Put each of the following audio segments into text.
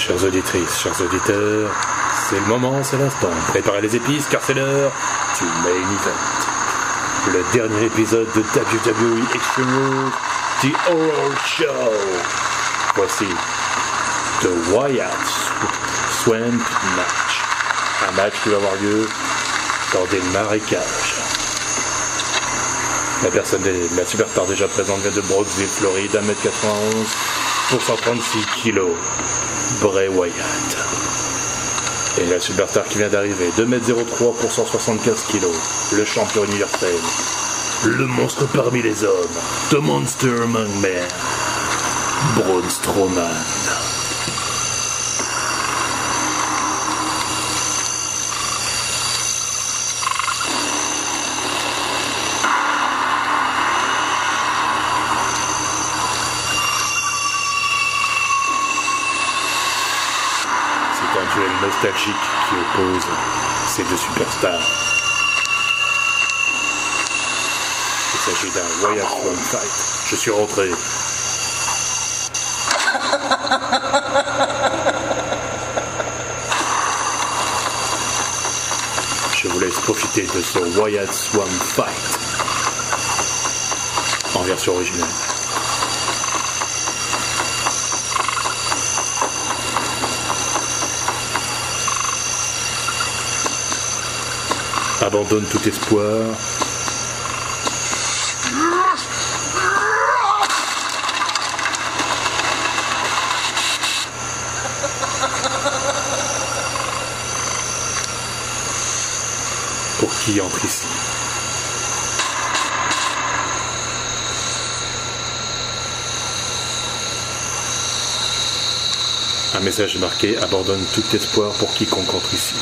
Chères auditrices, chers auditeurs, c'est le moment, c'est l'instant. Préparez les épices car c'est l'heure du main event. Le dernier épisode de WWE Extreme Rules, The Oral Show. Voici The Wyatt Swamp Match. Un match qui va avoir lieu dans des marécages. La personne, la superstar déjà présente vient de Brooksville, Floride, 1m91 pour 136 kg. Bray Wyatt. Et la superstar qui vient d'arriver, 2m03 pour 175 kg. Le champion universel. Le monstre parmi les hommes. The Monster Among Men. Braun Strowman. C'est un duel qui oppose ces deux superstars. Il s'agit d'un Wyatt One Fight. Je suis rentré. Je vous laisse profiter de ce Wyatt Swan Fight en version originale. Abandonne tout espoir. Pour qui entre ici? Un message marqué abandonne tout espoir pour quiconque entre ici.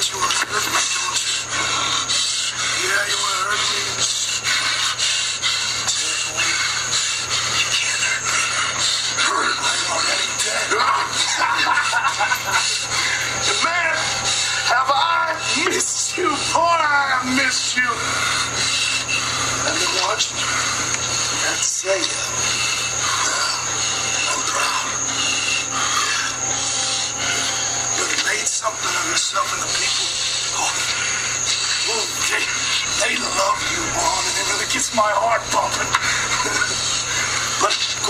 Deus, Senhor.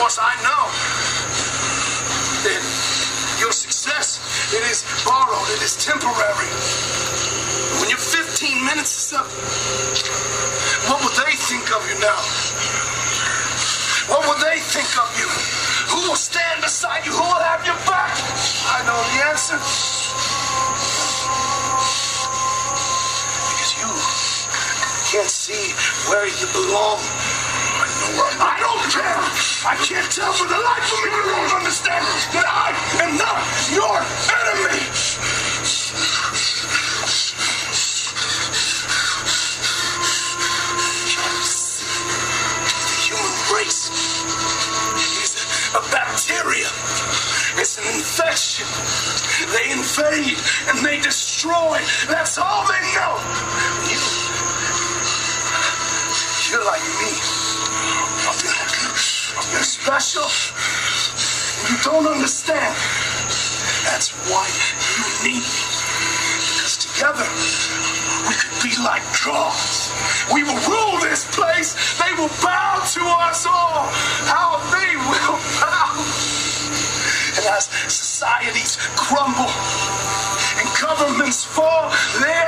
Course, I know that your success it is borrowed, it is temporary. When your 15 minutes is up, what will they think of you now? What will they think of you? Who will stand beside you? Who will have your back? I know the answer. Because you can't see where you belong. I know where I don't care. I can't tell for the life of me. You don't understand that I am not your enemy. Why you need me. Because together, we could be like gods. We will rule this place. They will bow to us all. How they will bow. And as societies crumble and governments fall, there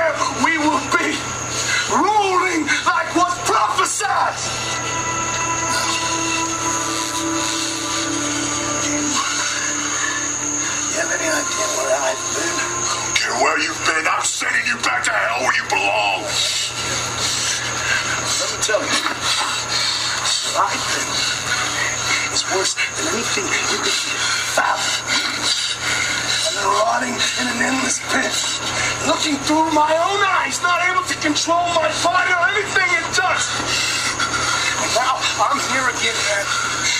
than you could fathom. I've been rotting in an endless pit, looking through my own eyes, not able to control my body or anything it does. And now I'm here again, man.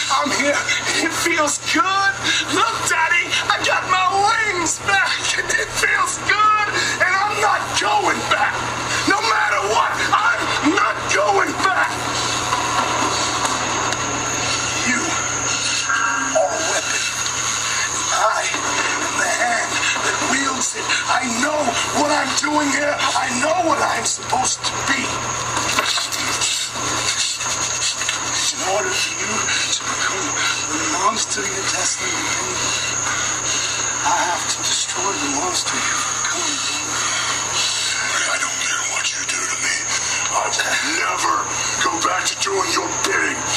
I'm here, and it feels good. Look, Daddy, I got my wings back, and it feels good, and I'm not going back. I'm doing here. I know what I'm supposed to be. In order for you to become the monster you're destined to be, I have to destroy the monster you've become. I don't care what you do to me. I will never go back to doing your bidding.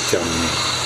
せちゃうね。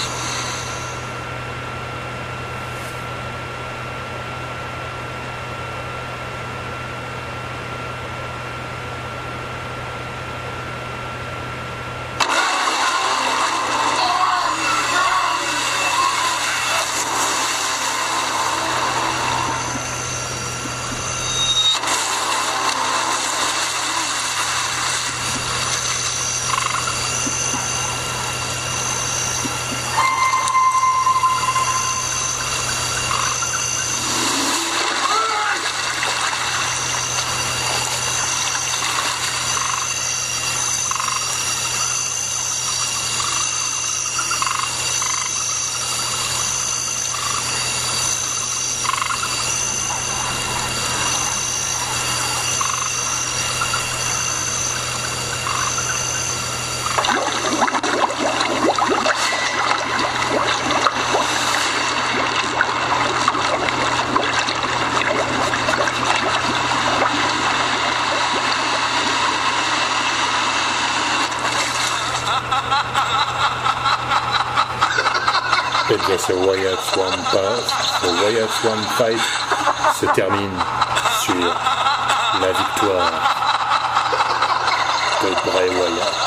Et bien ce Wyatt Swan, ce Wyatt Swan fight se termine sur la victoire de Bray Wyatt.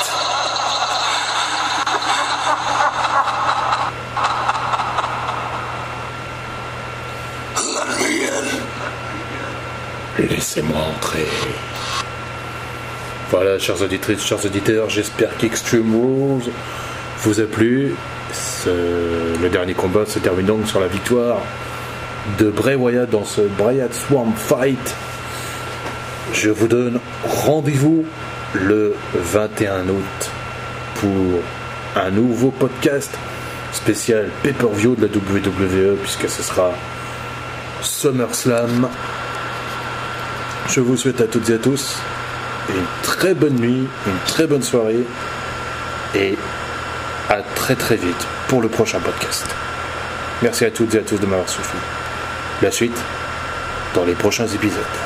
Laissez-moi entrer. Voilà, chers auditrices, chers auditeurs, j'espère qu'Extreme Rules vous a plu. Ce- le dernier combat se termine donc sur la victoire de Bray Wyatt dans ce Bryat Swamp Fight. Je vous donne rendez-vous le 21 août pour un nouveau podcast spécial pay-per-view de la WWE puisque ce sera SummerSlam. Je vous souhaite à toutes et à tous une très bonne nuit, une très bonne soirée et à très très vite pour le prochain podcast. Merci à toutes et à tous de m'avoir suivi. La suite dans les prochains épisodes.